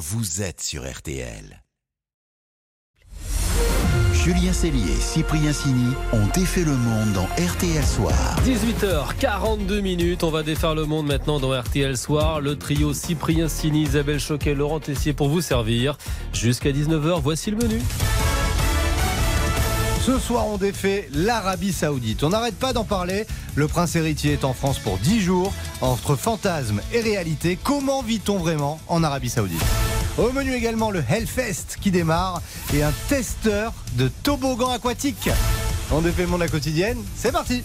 vous êtes sur RTL. Julien Cellier et Cyprien Sini ont défait le monde dans RTL Soir. 18h42 minutes, on va défaire le monde maintenant dans RTL Soir. Le trio Cyprien Sini, Isabelle Choquet, Laurent Tessier pour vous servir. Jusqu'à 19h, voici le menu. Ce soir, on défait l'Arabie Saoudite. On n'arrête pas d'en parler. Le prince héritier est en France pour 10 jours. Entre fantasme et réalité, comment vit-on vraiment en Arabie Saoudite? Au menu également le Hellfest qui démarre et un testeur de toboggan aquatique. On défait monde à quotidienne, c'est parti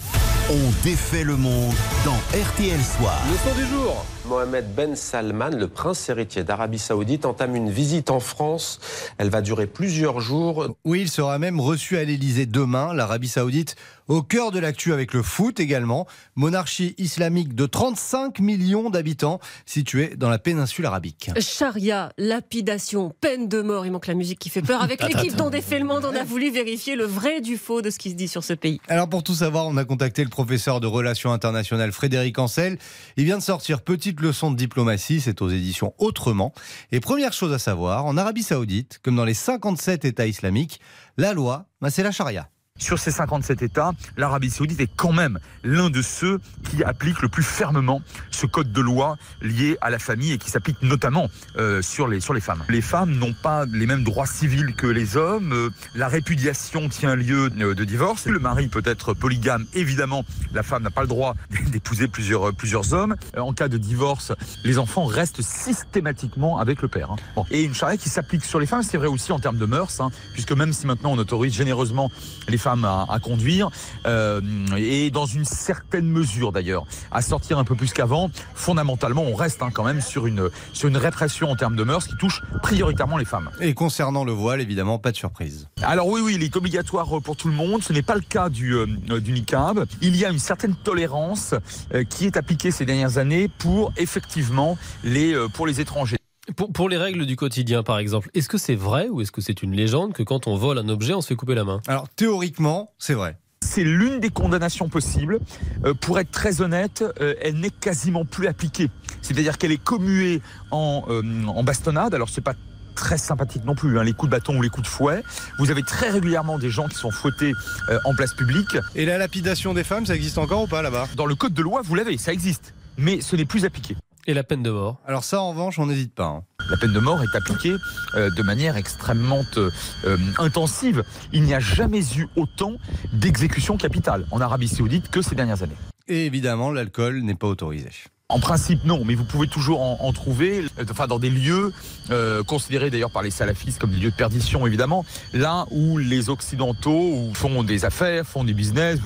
On défait le monde dans RTL Soir. Le son du jour. Mohamed Ben Salman, le prince héritier d'Arabie Saoudite, entame une visite en France. Elle va durer plusieurs jours. Oui, il sera même reçu à l'Elysée demain. L'Arabie Saoudite au cœur de l'actu avec le foot également. Monarchie islamique de 35 millions d'habitants située dans la péninsule arabique. Charia, lapidation, peine de mort. Il manque la musique qui fait peur. Avec l'équipe dont défait le monde, on a voulu vérifier le vrai du faux de ce qui se dit sur ce pays. Alors pour tout savoir, on a contacté le professeur de relations internationales Frédéric Ancel. Il vient de sortir Petite leçon de diplomatie, c'est aux éditions Autrement. Et première chose à savoir, en Arabie Saoudite, comme dans les 57 États islamiques, la loi, bah, c'est la charia. Sur ces 57 États, l'Arabie saoudite est quand même l'un de ceux qui appliquent le plus fermement ce code de loi lié à la famille et qui s'applique notamment euh, sur, les, sur les femmes. Les femmes n'ont pas les mêmes droits civils que les hommes. Euh, la répudiation tient lieu euh, de divorce. Le mari peut être polygame. Évidemment, la femme n'a pas le droit d'épouser plusieurs, plusieurs hommes. En cas de divorce, les enfants restent systématiquement avec le père. hein. Et une charia qui s'applique sur les femmes, c'est vrai aussi en termes de mœurs, hein, puisque même si maintenant on autorise généreusement les femmes à, à conduire, euh, et dans une certaine mesure d'ailleurs, à sortir un peu plus qu'avant, fondamentalement on reste hein, quand même sur une, sur une répression en termes de mœurs qui touche prioritairement les femmes. Et concernant le voile, évidemment, pas de surprise. Alors oui, oui, il est obligatoire pour tout le monde. Ce n'est pas le cas du, euh, du niqab. Il y a une certaine tolérance euh, qui est appliquée ces dernières années pour effectivement les, euh, pour les étrangers. Pour, pour les règles du quotidien, par exemple, est-ce que c'est vrai ou est-ce que c'est une légende que quand on vole un objet, on se fait couper la main? Alors théoriquement, c'est vrai. C'est l'une des condamnations possibles. Euh, pour être très honnête, euh, elle n'est quasiment plus appliquée. C'est-à-dire qu'elle est commuée en, euh, en bastonnade. Alors c'est pas très sympathique non plus, hein, les coups de bâton ou les coups de fouet. Vous avez très régulièrement des gens qui sont fouettés euh, en place publique. Et la lapidation des femmes, ça existe encore ou pas là-bas? Dans le code de loi, vous l'avez, ça existe. Mais ce n'est plus appliqué. Et la peine de mort Alors ça, en revanche, on n'hésite pas. hein. La peine de mort est appliquée euh, de manière extrêmement euh, euh, intensive. Il n'y a jamais eu autant d'exécutions capitales en Arabie Saoudite que ces dernières années. Et évidemment, l'alcool n'est pas autorisé. En principe, non, mais vous pouvez toujours en, en trouver, euh, enfin dans des lieux euh, considérés d'ailleurs par les salafistes comme des lieux de perdition, évidemment, là où les occidentaux font des affaires, font du business.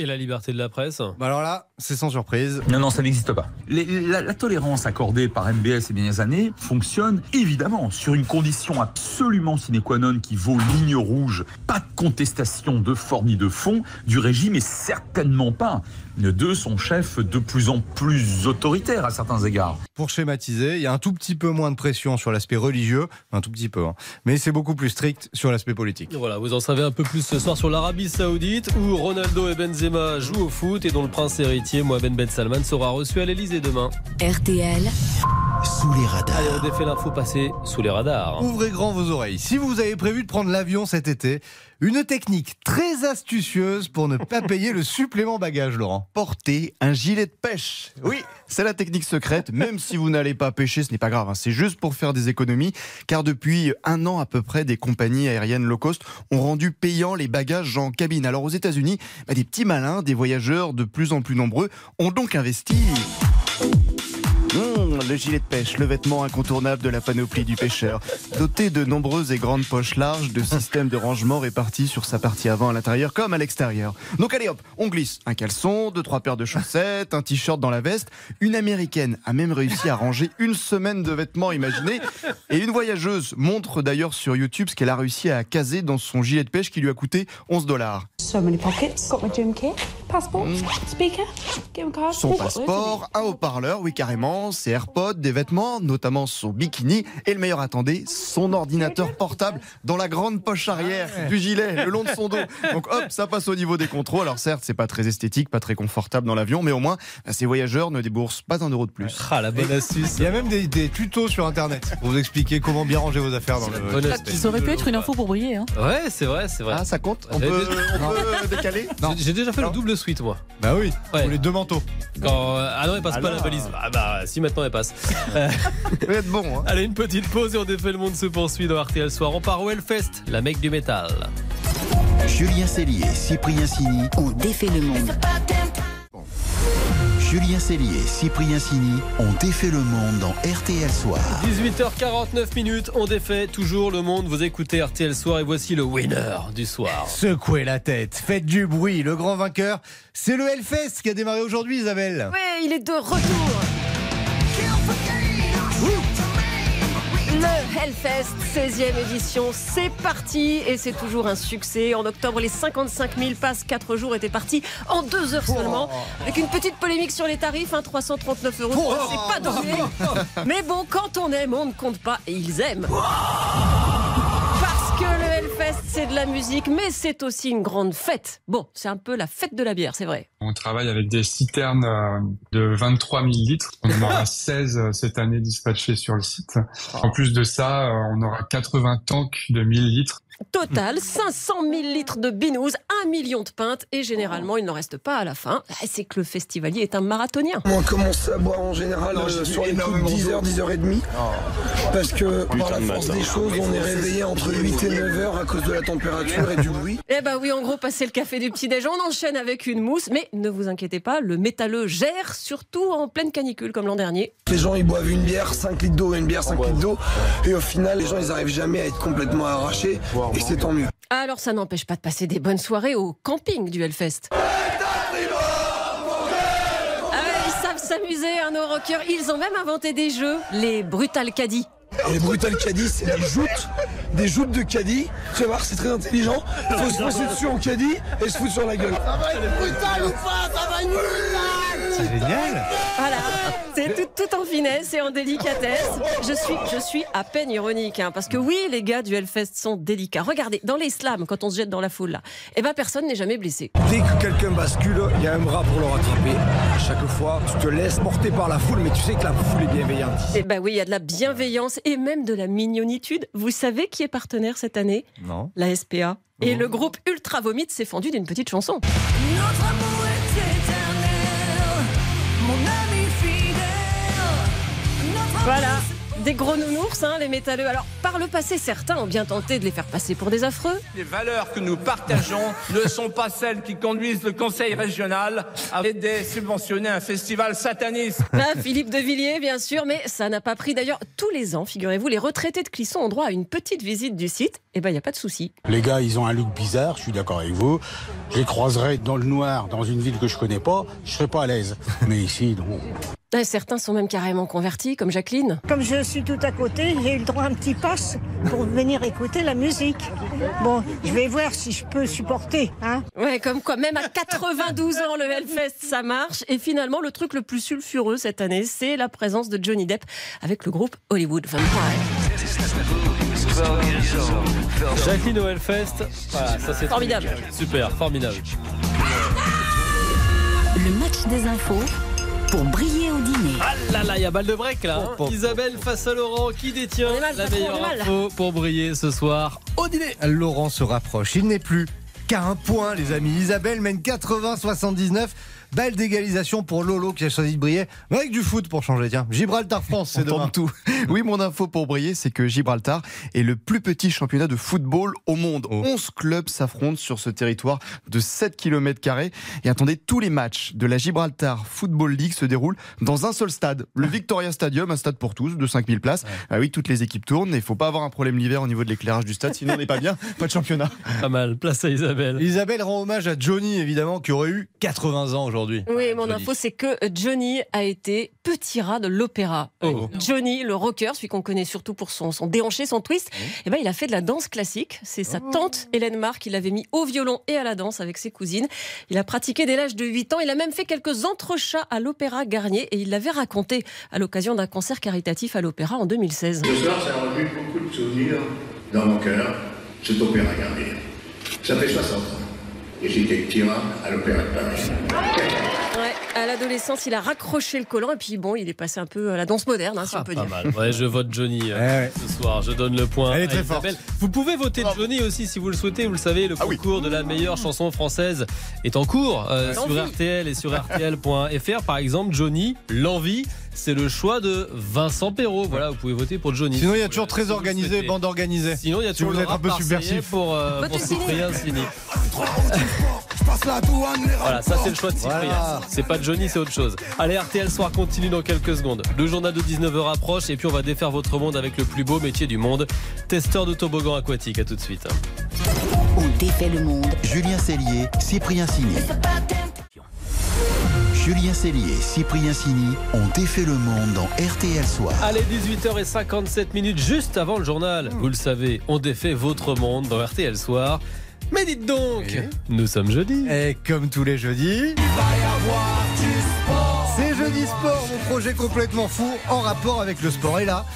Et la liberté de la presse Bah alors là, c'est sans surprise. Non, non, ça n'existe pas. Les- la, la tolérance accordée par MBS ces dernières années fonctionne évidemment sur une condition absolument sine qua non qui vaut ligne rouge. Pas de contestation de forme ni de fond du régime et certainement pas de son chef de plus en plus autoritaire à certains égards. Pour schématiser, il y a un tout petit peu moins de pression sur l'aspect religieux, un tout petit peu, hein. mais c'est beaucoup plus strict sur l'aspect politique. Voilà, vous en savez un peu plus ce soir sur l'Arabie Saoudite où Ronaldo et Benzema jouent au foot et dont le prince héritier Mohamed Ben Salman sera reçu à l'Elysée demain. RTL, Sous les radars. Allez, on défait l'info passée sous les radars. Ouvrez grand vos oreilles. Si vous avez prévu de prendre l'avion cet été, une technique très astucieuse pour ne pas payer le supplément bagage, Laurent. porter un gilet de pêche. Oui, c'est la technique secrète. Même si vous n'allez pas pêcher, ce n'est pas grave. hein. C'est juste pour faire des économies. Car depuis un an à peu près, des compagnies aériennes low cost ont rendu payants les bagages en cabine. Alors aux États-Unis, bah, des petits malins, des voyageurs de plus en plus nombreux, ont donc investi. Mmh, le gilet de pêche, le vêtement incontournable de la panoplie du pêcheur. Doté de nombreuses et grandes poches larges, de systèmes de rangement répartis sur sa partie avant à l'intérieur comme à l'extérieur. Donc allez hop, on glisse un caleçon, deux trois paires de chaussettes, un t-shirt dans la veste. Une américaine a même réussi à ranger une semaine de vêtements, imaginez. Et une voyageuse montre d'ailleurs sur YouTube ce qu'elle a réussi à caser dans son gilet de pêche qui lui a coûté 11 dollars. So many pockets. Got my gym kit. Passport, speaker, game card? Son passeport, un haut-parleur, oui carrément, ses AirPods, des vêtements, notamment son bikini, et le meilleur attendez, son ordinateur portable dans la grande poche arrière du gilet, le long de son dos. Donc hop, ça passe au niveau des contrôles. Alors certes, c'est pas très esthétique, pas très confortable dans l'avion, mais au moins, ces voyageurs ne déboursent pas un euro de plus. Ah, la bonne astuce. Il y a même des, des tutos sur internet pour vous expliquer comment bien ranger vos affaires dans le. Bonne astuce. Ça aurait pu être une info pour briller. Hein. Ouais, c'est vrai, c'est vrai. Ah, ça compte? On peut, on peut décaler? Non. J'ai- J'ai déjà fait Non. le double suite, moi. Bah oui, Ouais. pour les deux manteaux. Quand, euh, ah non, elle passe pas la valise. Ah bah, si maintenant elle passe. Vous êtes bon, hein allez, une petite pause et on défait le monde se poursuit dans RTL Soir. On part au Hellfest, la mec du métal. Julien Cellier et Cyprien Sini. On défait le monde. Julien Cellier et Cyprien Sini ont défait le monde dans RTL Soir. 18h49 minutes, on défait toujours le monde. Vous écoutez RTL Soir et voici le winner du soir. Secouez la tête, faites du bruit. Le grand vainqueur, c'est le Hellfest qui a démarré aujourd'hui, Isabelle. Ouais, il est de retour. Hellfest, 16e édition, c'est parti et c'est toujours un succès. En octobre, les 55 000 passes 4 jours étaient partis en 2 heures seulement. Avec une petite polémique sur les tarifs, hein, 339 euros, c'est pas donné. Mais bon, quand on aime, on ne compte pas et ils aiment. Que c'est de la musique, mais c'est aussi une grande fête. Bon, c'est un peu la fête de la bière, c'est vrai. On travaille avec des citernes euh, de 23 000 litres. On en aura 16 euh, cette année dispatchées sur le site. En plus de ça, euh, on aura 80 tanks de 1000 litres. Total, 500 000 litres de binous, 1 million de pintes, et généralement, il n'en reste pas à la fin. Ah, C'est que le festivalier est un marathonien. On commence à boire en général euh, sur les coups de 10h, 10h30. Parce que par la force des choses, on est réveillé entre 8 et 9 heures à cause de la température et du bruit. Eh ben oui, en gros, passer le café du petit-déj, on enchaîne avec une mousse, mais ne vous inquiétez pas, le métalleux gère, surtout en pleine canicule comme l'an dernier. Les gens ils boivent une bière, 5 litres d'eau, une bière, 5 litres d'eau. Et au final, les gens ils arrivent jamais à être complètement arrachés. Et c'est tant mieux. Alors ça n'empêche pas de passer des bonnes soirées au camping du Hellfest. Ah ouais, ils savent s'amuser, hein, nos rockers. Ils ont même inventé des jeux, les Brutal Caddy. Et les brutal caddies, c'est des joutes, des joutes de caddie. Tu vas voir, c'est très intelligent. Il faut se passer dessus en caddie et se foutre sur la gueule. Ça va être brutal ou pas? Ça va être C'est génial. Voilà, c'est tout, tout en finesse et en délicatesse. Je suis, je suis à peine ironique, hein, parce que oui, les gars du Hellfest sont délicats. Regardez, dans les slams, quand on se jette dans la foule là, eh ben personne n'est jamais blessé. Dès que quelqu'un bascule, il y a un bras pour le rattraper. À chaque fois, tu te laisses porter par la foule, mais tu sais que la foule est bienveillante. Eh ben oui, il y a de la bienveillance et même de la mignonitude. Vous savez qui est partenaire cette année? Non. La SPA. Et le groupe Ultra Vomit s'est fendu d'une petite chanson. Voilà, des gros nounours, hein, les métalleux. Alors, par le passé, certains ont bien tenté de les faire passer pour des affreux. Les valeurs que nous partageons ne sont pas celles qui conduisent le conseil régional à aider, subventionner un festival sataniste. Ah, Philippe de Villiers, bien sûr, mais ça n'a pas pris. D'ailleurs, tous les ans, figurez-vous, les retraités de Clisson ont droit à une petite visite du site. Eh ben, il n'y a pas de souci. Les gars, ils ont un look bizarre, je suis d'accord avec vous. Je les croiserai dans le noir, dans une ville que je connais pas, je serai pas à l'aise. Mais ici, non. Ah, Certains sont même carrément convertis, comme Jacqueline. Comme je suis tout à côté, j'ai eu le droit à un petit pass pour venir écouter la musique. Bon, je vais voir si je peux supporter. Hein Ouais, comme quoi, même à 92 ans, le Hellfest, ça marche. Et finalement, le truc le plus sulfureux cette année, c'est la présence de Johnny Depp avec le groupe Hollywood Vampire. Jacqueline au Hellfest, voilà, ça c'est Formidable. Super, formidable. Le match des infos pour briller au dîner. Ah là là, il y a balle de break là. hein. Isabelle face à Laurent qui détient mal, la meilleure info pour briller ce soir au dîner. Laurent se rapproche. Il n'est plus qu'à un point, les amis. Isabelle mène 80-79. Belle d'égalisation pour Lolo qui a choisi de briller. Mais avec du foot pour changer, tiens. Gibraltar-France, c'est On demain. tout. Oui, mon info pour briller, c'est que Gibraltar est le plus petit championnat de football au monde. Oh. 11 clubs s'affrontent sur ce territoire de 7 km. Et attendez, tous les matchs de la Gibraltar Football League se déroulent dans un seul stade, le Victoria Stadium, un stade pour tous de 5000 places. Ah oui, toutes les équipes tournent et il faut pas avoir un problème l'hiver au niveau de l'éclairage du stade, sinon on n'est pas bien, pas de championnat. Pas mal, place à Isabelle. Isabelle. Isabelle rend hommage à Johnny, évidemment, qui aurait eu 80 ans aujourd'hui. Oui, mon info, c'est que Johnny a été petit rat de l'opéra. Oh. Johnny, le rocker, celui qu'on connaît surtout pour son, son déhanché, son twist, eh ben, il a fait de la danse classique. C'est sa Oh. tante Hélène Marc qui l'avait mis au violon et à la danse avec ses cousines. Il a pratiqué dès l'âge de 8 ans. Il a même fait quelques entrechats à l'opéra Garnier et il l'avait raconté à l'occasion d'un concert caritatif à l'opéra en 2016. Ce soir, ça a revu beaucoup de souvenirs dans mon cœur, cet opéra Garnier. Ça fait 60 ans. Et j'étais rat à l'opéra de Paris. Ouais, à l'adolescence, il a raccroché le collant et puis bon, il est passé un peu à la danse moderne, hein, si on peut Pas dire. mal. Ouais, je vote Johnny euh, Ouais, ouais. ce soir. Je donne le point. Elle est très Isabelle. Vous pouvez voter Johnny aussi si vous le souhaitez. Vous le savez, le concours de la meilleure chanson française est en cours euh, sur. RTL et sur RTL.fr. Par exemple, Johnny, l'envie, c'est le choix de Vincent Perrault. Voilà, vous pouvez voter pour Johnny. Sinon, il y a toujours très si organisé, bande organisée. Sinon, il y a Si toujours vous êtes un peu subversif. pour, euh, pour. Cyprien Sini. Voilà, ça c'est le choix de Cyprien. Voilà. C'est pas Johnny, c'est autre chose. Allez, RTL Soir continue dans quelques secondes. Le journal de 19h approche et puis on va défaire votre monde avec le plus beau métier du monde, testeur de toboggan aquatique. À tout de suite. On défait le monde. Julien Cellier, Cyprien Sini. Julien Cellier et Cyprien Sini ont défait le monde dans RTL Soir. Allez, 18h57 minutes, juste avant le journal. Vous le savez, on défait votre monde dans RTL Soir. Mais dites donc, nous sommes jeudi. Et comme tous les jeudis, c'est Jeudi Sport, mon projet complètement fou en rapport avec le sport. Et là,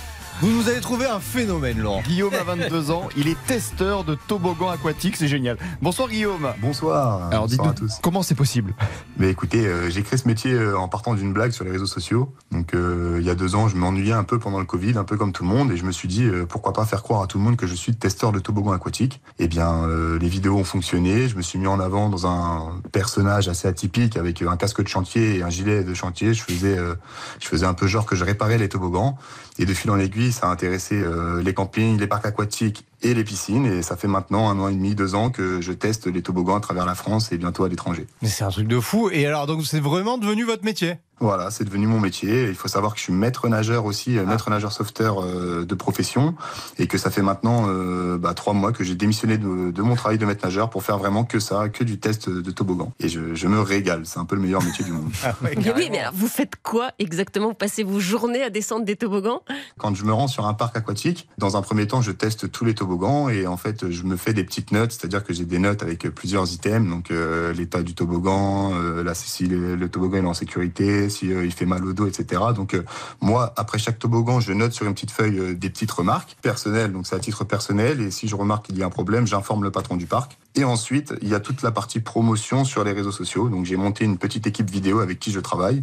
vous nous avez trouvé un phénomène, Laurent. Guillaume a 22 ans, il est testeur de toboggan aquatique, c'est génial. Bonsoir Guillaume. Bonsoir. Alors dites-nous, à tous. comment c'est possible Mais écoutez, euh, j'ai créé ce métier euh, en partant d'une blague sur les réseaux sociaux. Donc euh, il y a deux ans, je m'ennuyais un peu pendant le Covid, un peu comme tout le monde, et je me suis dit euh, pourquoi pas faire croire à tout le monde que je suis testeur de toboggan aquatique. Eh bien, euh, les vidéos ont fonctionné. Je me suis mis en avant dans un personnage assez atypique avec un casque de chantier et un gilet de chantier. Je faisais, euh, je faisais un peu genre que je réparais les toboggans. Et de fil en aiguille, ça a intéressé euh, les campings, les parcs aquatiques et les piscines. Et ça fait maintenant un an et demi, deux ans que je teste les toboggans à travers la France et bientôt à l'étranger. Mais c'est un truc de fou. Et alors, donc, c'est vraiment devenu votre métier? Voilà, c'est devenu mon métier. Il faut savoir que je suis maître nageur aussi, euh, maître nageur sauveteur euh, de profession, et que ça fait maintenant euh, bah, trois mois que j'ai démissionné de, de mon travail de maître nageur pour faire vraiment que ça, que du test de toboggan. Et je, je me régale. C'est un peu le meilleur métier du monde. Mais oui, mais alors vous faites quoi exactement? Vous passez vos journées à descendre des toboggans? Quand je me rends sur un parc aquatique, dans un premier temps, je teste tous les toboggans et en fait, je me fais des petites notes, c'est-à-dire que j'ai des notes avec plusieurs items, donc euh, l'état du toboggan, euh, si le, toboggan est en sécurité, si euh, il fait mal au dos, etc. Donc moi, après chaque toboggan, je note sur une petite feuille des petites remarques personnelles, donc c'est à titre personnel et si je remarque qu'il y a un problème, j'informe le patron du parc. Et ensuite, il y a toute la partie promotion sur les réseaux sociaux. Donc j'ai monté une petite équipe vidéo avec qui je travaille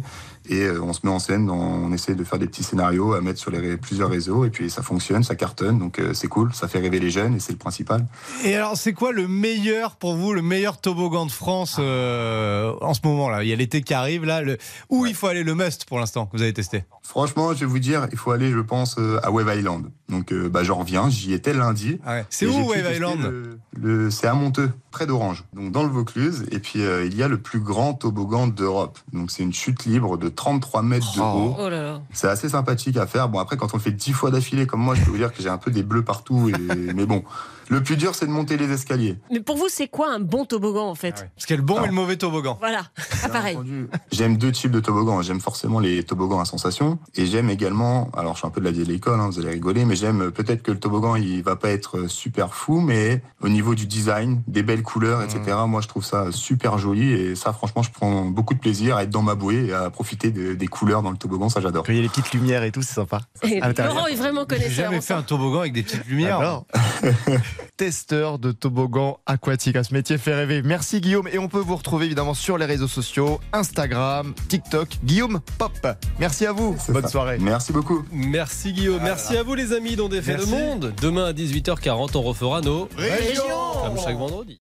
et euh, on se met en scène, on essaie de faire des petits scénarios à mettre sur les plusieurs réseaux et puis ça fonctionne, ça cartonne, donc euh, c'est cool, ça fait rêver les jeunes et c'est le principal. Et alors, c'est quoi le meilleur pour vous, le meilleur toboggan de France euh, en ce moment-là? Il y a l'été qui arrive, là. Le... Où il faut aller le must pour l'instant que vous avez testé? Franchement, je vais vous dire, il faut aller, je pense, à Wave Island. Donc, euh, bah, j'en reviens. J'y étais lundi. C'est Et où, Wave Island? le- le- C'est à Monteux, près d'Orange, donc dans le Vaucluse. Et puis, euh, il y a le plus grand toboggan d'Europe. Donc, c'est une chute libre de 33 mètres de haut. Oh là là. C'est assez sympathique à faire. Bon, après, quand on le fait dix fois d'affilée comme moi, je peux vous dire que j'ai un peu des bleus partout. Et... Mais bon, le plus dur, c'est de monter les escaliers. Mais pour vous, c'est quoi un bon toboggan en fait Parce qu'il y a le bon et le mauvais toboggan. Voilà, ah, pareil. J'aime deux types de toboggans. J'aime forcément les toboggans à sensation. Et j'aime également, alors je suis un peu de la vieille école, hein, vous allez rigoler, mais j'aime euh, peut-être que le toboggan, il va pas être euh, super fou, mais au niveau du design, des belles couleurs, etc., moi je trouve ça super joli. Et ça, franchement, je prends beaucoup de plaisir à être dans ma bouée et à profiter de- des couleurs dans le toboggan. Ça, j'adore. Il y a les petites lumières et tout, c'est sympa. Et. Laurent est vraiment J'ai connaisseur. jamais en fait un toboggan avec des petites lumières. Alors, testeur de toboggan aquatique, à ce métier fait rêver. Merci Guillaume et on peut vous retrouver évidemment sur les réseaux sociaux, Instagram, TikTok, Guillaume Pop. Merci à vous, bonne soirée. Merci beaucoup. Merci Guillaume, merci à vous les amis dont défait le monde. Demain à 18h40, on refera nos Régions. comme chaque vendredi.